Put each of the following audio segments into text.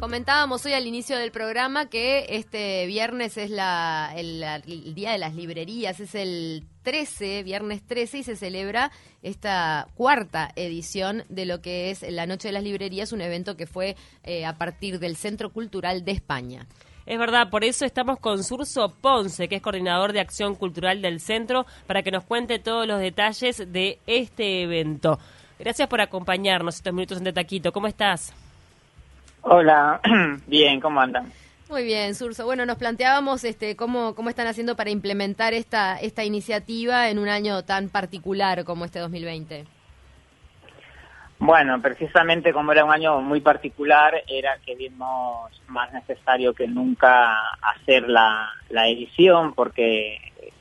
Comentábamos hoy al inicio del programa que este viernes es la, el, Día de las Librerías, es el 13, viernes 13, y se celebra esta cuarta edición de lo que es la Noche de las Librerías, un evento que fue eh, a partir del Centro Cultural de España. Es verdad, por eso estamos con Surso Ponce, que es coordinador de acción cultural del centro, para que nos cuente todos los detalles de este evento. Gracias por acompañarnos estos minutos en Taquito. ¿Cómo estás? Hola, bien, ¿cómo andan? Muy bien, Surso. Bueno, nos planteábamos este, cómo, cómo están haciendo para implementar esta, esta iniciativa en un año tan particular como este 2020. Bueno, precisamente como era un año muy particular, era que vimos más necesario que nunca hacer la, la edición, porque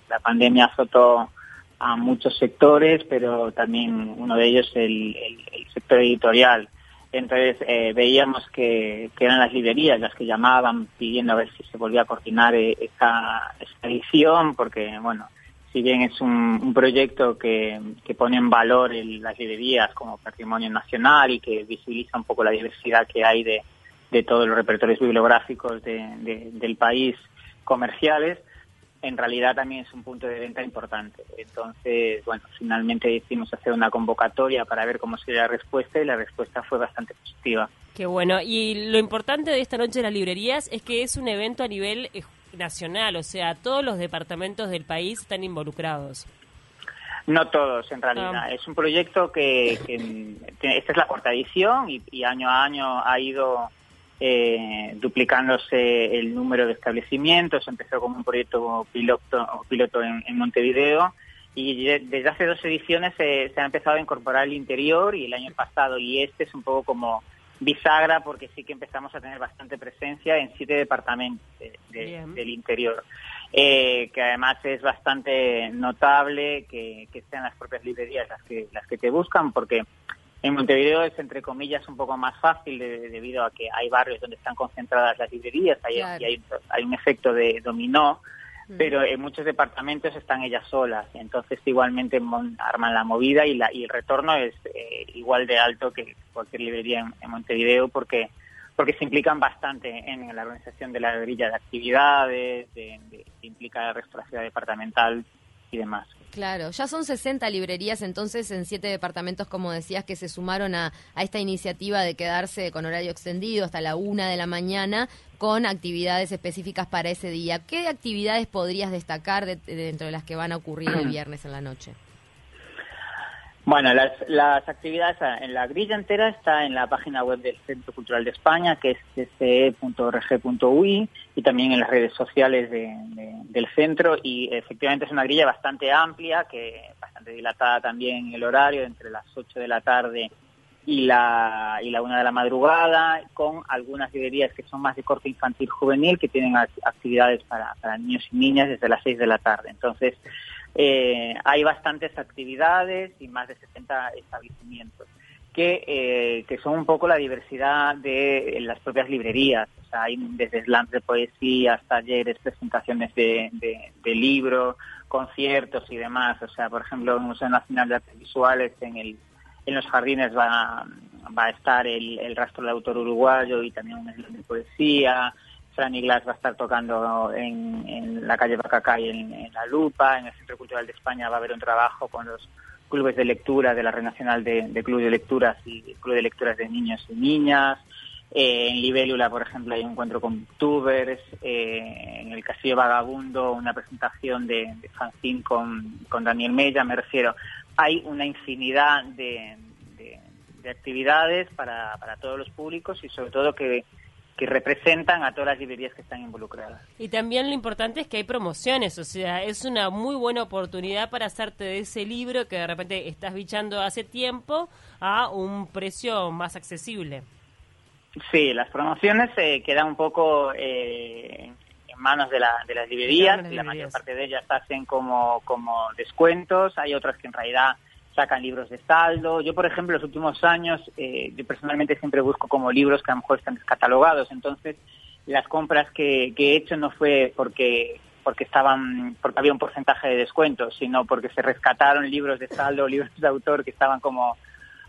la pandemia azotó a muchos sectores, pero también uno de ellos el, el sector editorial. Entonces eh, veíamos que, eran las librerías las que llamaban pidiendo a ver si se volvía a coordinar eh, esta, edición, porque, bueno, si bien es un, proyecto que, pone en valor las librerías como patrimonio nacional y que visibiliza un poco la diversidad que hay de, todos los repertorios bibliográficos del país comerciales, en realidad también es un punto de venta importante. Entonces, bueno, finalmente decidimos hacer una convocatoria para ver cómo sería la respuesta y la respuesta fue bastante positiva. Qué bueno. Y lo importante de esta noche de las librerías es que es un evento a nivel eh, nacional, o sea, todos los departamentos del país están involucrados. No todos, en realidad. Ah. Es un proyecto que, esta es la cuarta edición y año a año ha ido eh, duplicándose el número de establecimientos. Empezó como un proyecto piloto, piloto en, Montevideo y desde hace dos ediciones se, ha empezado a incorporar el interior y el año pasado y este es un poco como bisagra porque sí que empezamos a tener bastante presencia en siete departamentos del interior. Eh, que además es bastante notable que, que sean las propias librerías las que las que te buscan porque en Montevideo es, entre comillas, un poco más fácil debido a que hay barrios donde están concentradas las librerías hay, y hay, hay, un efecto de dominó, mm. pero en muchos departamentos están ellas solas. Entonces, igualmente arman la movida y, la, y el retorno es eh, igual de alto que cualquier librería en, Montevideo porque porque se implican bastante en la organización de la grilla de actividades, de, de, implica la restauración departamental y demás. Claro, ya son 60 librerías entonces en siete departamentos, como decías, que se sumaron a, esta iniciativa de quedarse con horario extendido hasta la una de la mañana con actividades específicas para ese día. ¿Qué actividades podrías destacar dentro de las que van a ocurrir el viernes en la noche? Bueno, las, las actividades en la grilla entera está en la página web del Centro Cultural de España, que es ce.org.ui, y también en las redes sociales del centro. Y efectivamente es una grilla bastante amplia, que bastante dilatada también el horario, entre las 8 de la tarde y la, y la 1 de la madrugada, con algunas librerías que son más de corte infantil juvenil, que tienen actividades para, para niños y niñas desde las 6 de la tarde. Entonces, eh, hay bastantes actividades y más de 60 establecimientos que, eh, que son un poco la diversidad de las propias librerías. O sea, hay desde slams de poesía, talleres, presentaciones de, de, libros, conciertos y demás. O sea, por ejemplo, en el Museo Nacional de Artes Visuales, en, el, en los jardines va, va a estar el, el rastro del autor uruguayo y también un slam de poesía. Franny Glass va a estar tocando en, la calle Bacacay en, La Lupa, en el Centro Cultural de España va a haber un trabajo con los clubes de lectura de la Red Nacional de, de Club de Lecturas y Club de Lecturas de Niños y Niñas. Eh, en Libélula, por ejemplo, hay un encuentro con tubers. Eh, en el Castillo Vagabundo, una presentación de, de con, Daniel Mella, me refiero. Hay una infinidad de, de actividades para todos los públicos y sobre todo que que representan a todas las librerías que están involucradas. Y también lo importante es que hay promociones, o sea, es una muy buena oportunidad para hacerte de ese libro que de repente estás bichando hace tiempo a un precio más accesible. Sí, las promociones se quedan un poco eh, en manos de, la, de las librerías, la mayor parte de ellas hacen como, como descuentos, hay otras que en realidad sacan libros de saldo. Yo, por ejemplo, los últimos años, eh, yo personalmente siempre busco como libros que a lo mejor están descatalogados. Entonces, las compras que, he hecho no fue porque porque estaban porque había un porcentaje de descuento, sino porque se rescataron libros de saldo, libros de autor que estaban como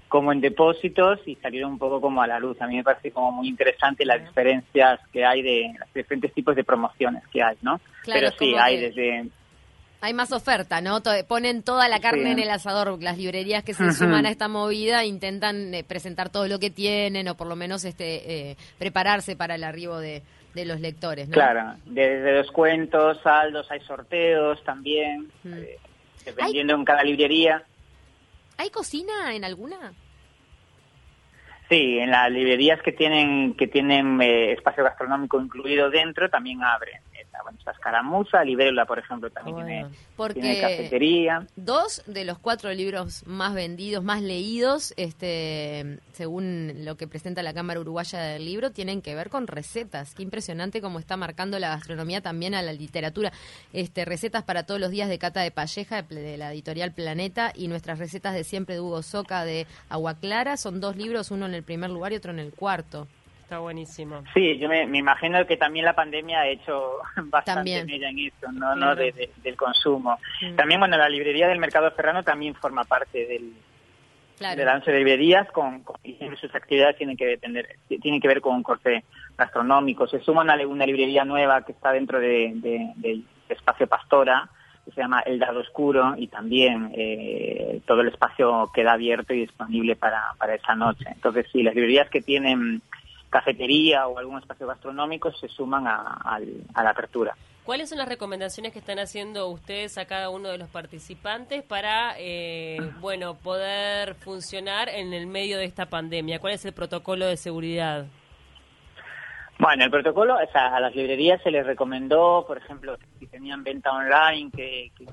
como en depósitos y salieron un poco como a la luz. A mí me parece como muy interesante las diferencias que hay de los diferentes tipos de promociones que hay, ¿no? Claro, Pero sí, hay que- desde Hay más oferta, ¿no? Ponen toda la carne Sí. en el asador. Las librerías que se suman a esta movida intentan eh, presentar todo lo que tienen o por lo menos este eh, prepararse para el arribo de, de los lectores, ¿no? Claro, desde los cuentos, saldos, hay sorteos también, Mm. eh, dependiendo en cada librería. ¿Hay cocina en alguna? Sí, en las librerías que tienen que tienen eh, espacio gastronómico incluido dentro también abren. Bueno, está Escaramuza, Libélula, por ejemplo, también Bueno. tiene, Porque tiene cafetería. Dos de los cuatro libros más vendidos, más leídos, este, según lo que presenta la Cámara Uruguaya del Libro, tienen que ver con recetas. Qué impresionante cómo está marcando la gastronomía también a la literatura. Este, recetas para todos los días de Cata de Palleja, de, de la editorial Planeta, y nuestras recetas de siempre de Hugo Soca de Agua Clara. Son dos libros, uno en el primer lugar y otro en el cuarto. Está buenísimo. Sí, yo me, me imagino que también la pandemia ha hecho bastante mella en esto, no, no de- de- del consumo. Mm. También, bueno, la librería del Mercado Ferrano también forma parte del, Claro. de la once de librerías con, con- y siempre sus actividades tienen que depender, tienen que ver con un corte gastronómico. Se suma una, una librería nueva que está dentro de, de- del espacio Pastora, que se llama El Dado Oscuro, y también eh, todo el espacio queda abierto y disponible para, para esa noche. Entonces, sí, las librerías que tienen cafetería o algún espacio gastronómico se suman a, al- a la apertura. ¿Cuáles son las recomendaciones que están haciendo ustedes a cada uno de los participantes para, eh, bueno, poder funcionar en el medio de esta pandemia? ¿Cuál es el protocolo de seguridad? Bueno, el protocolo, o sea, a las librerías se les recomendó, por ejemplo, si tenían venta online, que, que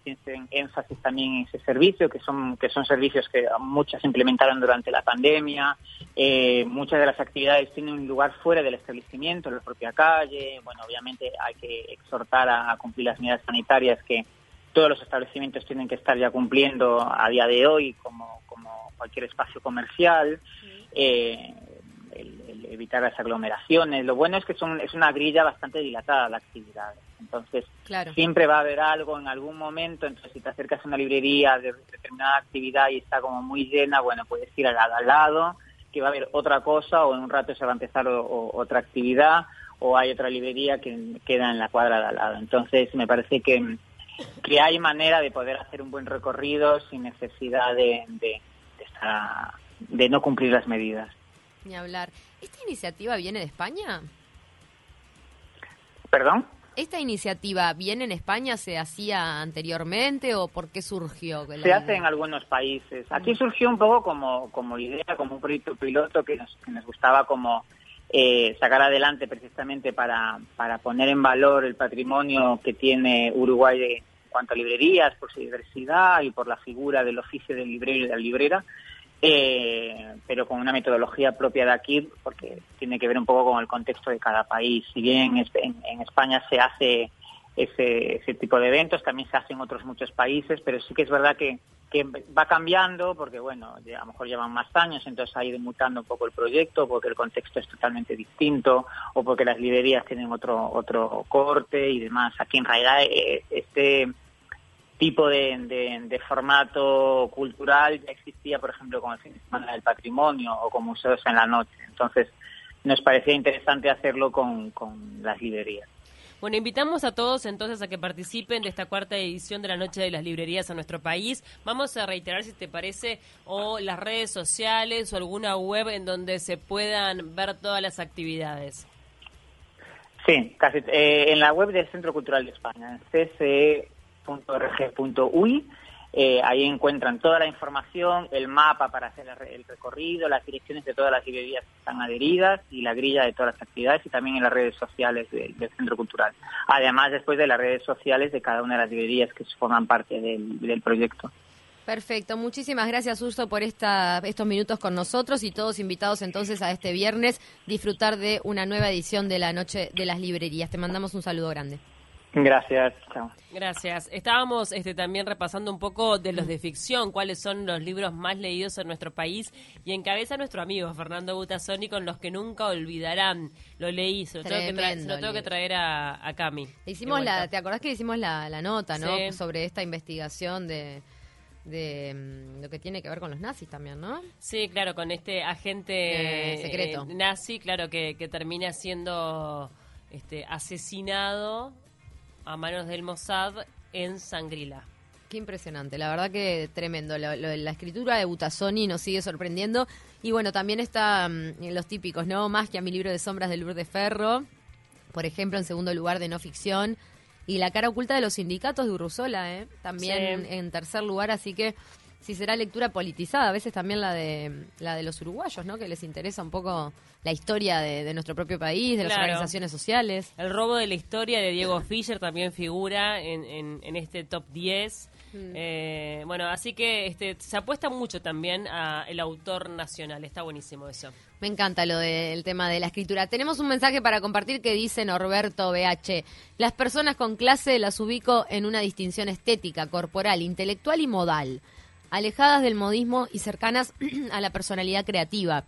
hiciesen énfasis también en ese servicio, que son que son servicios que muchas implementaron durante la pandemia. Eh, muchas de las actividades tienen un lugar fuera del establecimiento, en la propia calle. Bueno, obviamente hay que exhortar a, a cumplir las medidas sanitarias que todos los establecimientos tienen que estar ya cumpliendo a día de hoy, como, como cualquier espacio comercial. Eh, el, el evitar las aglomeraciones. Lo bueno es que son, es una grilla bastante dilatada la actividad. Entonces, Claro. siempre va a haber algo en algún momento. Entonces, si te acercas a una librería de determinada actividad y está como muy llena, bueno, puedes ir al, al lado, que va a haber otra cosa, o en un rato se va a empezar o- o- otra actividad, o hay otra librería que queda en la cuadra de al lado. Entonces, me parece que, que hay manera de poder hacer un buen recorrido sin necesidad de, de, de estar- de no cumplir las medidas. Ni hablar. ¿Esta iniciativa viene de España? ¿Perdón? ¿Esta iniciativa viene en España? ¿Se hacía anteriormente o por qué surgió? Se idea? hace en algunos países. Aquí surgió un poco como, como idea, como un proyecto piloto que nos, que nos gustaba como eh, sacar adelante precisamente para, para poner en valor el patrimonio que tiene Uruguay de, en cuanto a librerías, por su diversidad y por la figura del oficio del librero y de la librera, eh, pero con una metodología propia de aquí, porque tiene que ver un poco con el contexto de cada país. Si bien en, en- España se hace ese, ese tipo de eventos, también se hace en otros muchos países, pero sí que es verdad que, que va cambiando, porque bueno, a lo mejor llevan más años, entonces ha ido mutando un poco el proyecto, porque el contexto es totalmente distinto, o porque las librerías tienen otro, otro corte y demás. Aquí en realidad eh, este tipo de, de- de formato cultural ya existía, por ejemplo, con el fin de semana del patrimonio o con museos en la noche. Entonces, nos parecía interesante hacerlo con, con las librerías. Bueno, invitamos a todos entonces a que participen de esta cuarta edición de la Noche de las Librerías a nuestro país. Vamos a reiterar, si te parece, o las redes sociales o alguna web en donde se puedan ver todas las actividades. Sí, casi, eh, en la web del Centro Cultural de España, en cce.org.ui, eh, ahí encuentran toda la información, el mapa para hacer el, re- el recorrido, las direcciones de todas las librerías que están adheridas y la grilla de todas las actividades y también en las redes sociales de- del Centro Cultural. Además, después de las redes sociales de cada una de las librerías que forman parte del, proyecto. Perfecto, muchísimas gracias Urso por esta, estos minutos con nosotros y todos invitados entonces a este viernes disfrutar de una nueva edición de la Noche de las Librerías. Te mandamos un saludo grande. Gracias, chao. Gracias. Estábamos este, también repasando un poco de los de ficción, cuáles son los libros más leídos en nuestro país y encabeza nuestro amigo Fernando Butazzoni con los que nunca olvidarán. Lo leí, se lo tengo que, Tremendo lo tengo que traer a, a Cami. Hicimos la. ¿Te acordás que hicimos la, la nota, no? Sí. Sobre esta investigación de, de mm, lo que tiene que ver con los nazis también, ¿no? Sí, claro, con este agente Eh, secreto. eh, nazi, claro, que, que termina siendo este, asesinado a manos del Mossad en Sangrila. Qué impresionante, la verdad que tremendo. Lo- lo- la escritura de Butazzoni nos sigue sorprendiendo. Y bueno, también está mm, los típicos, ¿no? Más que a mi libro de sombras de Lourdes Ferro, por ejemplo, en segundo lugar de no ficción. Y la cara oculta de los sindicatos de Urruzola, ¿eh? También Sí. en tercer lugar, así que si será lectura politizada, a veces también la de la de los uruguayos, ¿no? Que les interesa un poco la historia de, de nuestro propio país, de las Claro. organizaciones sociales. El robo de la historia de Diego Fischer también figura en, en- en este top 10. Mm. Eh, bueno, así que este, se apuesta mucho también a el autor nacional. Está buenísimo eso. Me encanta lo del tema de la escritura. Tenemos un mensaje para compartir que dice Norberto BH. Las personas con clase las ubico en una distinción estética, corporal, intelectual y modal, alejadas del modismo y cercanas a la personalidad creativa.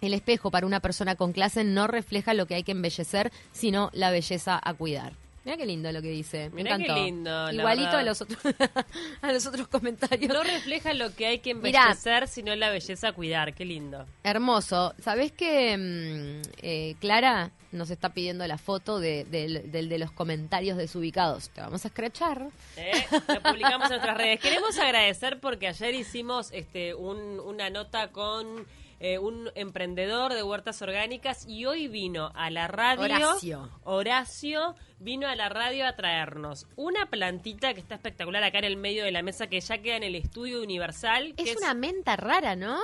El espejo para una persona con clase no refleja lo que hay que embellecer, sino la belleza a cuidar. Mira qué lindo lo que dice. Me Mirá qué encantó. lindo, la Igualito a los otros a los otros comentarios. No refleja lo que hay que embellecer, sino la belleza a cuidar. Qué lindo. Hermoso. ¿Sabés que mm, eh, Clara nos está pidiendo la foto de, del- del de los comentarios desubicados? Te vamos a escrachar. ¿eh? Lo publicamos en nuestras redes. Queremos agradecer porque ayer hicimos este un- una nota con eh, un emprendedor de huertas orgánicas y hoy vino a la radio. Horacio. Horacio vino a la radio a traernos una plantita que está espectacular acá en el medio de la mesa que ya queda en el estudio universal. que Es una menta rara, ¿no?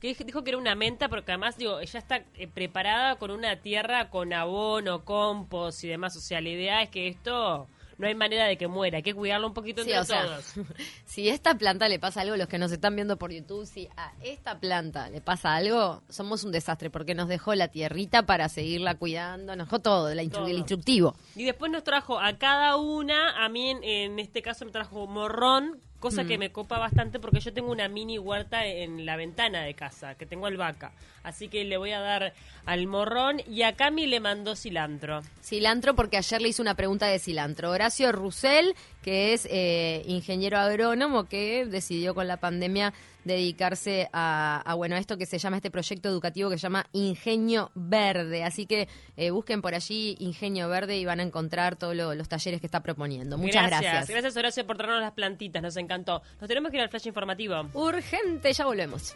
que dij- dijo que era una menta porque además digo ella está eh, preparada con una tierra con abono, compost y demás. O sea, la idea es que esto no hay manera de que muera, hay que cuidarlo un poquito Sí, entre o sea, todos. si a esta planta le pasa algo, los que nos están viendo por YouTube, si a esta planta le pasa algo, somos un desastre porque nos dejó la tierrita para seguirla cuidando, nos dejó todo, la instru- Todo. el instructivo. Y después nos trajo a cada una, a mí en, en este caso me trajo morrón, cosa Mm. que me copa bastante porque yo tengo una mini huerta en la ventana de casa, que tengo albahaca. Así que le voy a dar al morrón y a Cami le mandó cilantro. Cilantro, porque ayer le hice una pregunta de cilantro. Horacio Rusell, que es eh, ingeniero agrónomo, que decidió con la pandemia dedicarse a, a, bueno a esto que se llama este proyecto educativo que se llama Ingenio Verde. Así que eh, busquen por allí Ingenio Verde y van a encontrar todos lo- los talleres que está proponiendo. Muchas gracias. Gracias Horacio por traernos las plantitas, nos encantó. Nos tenemos que ir al flash informativo. Urgente, ya volvemos.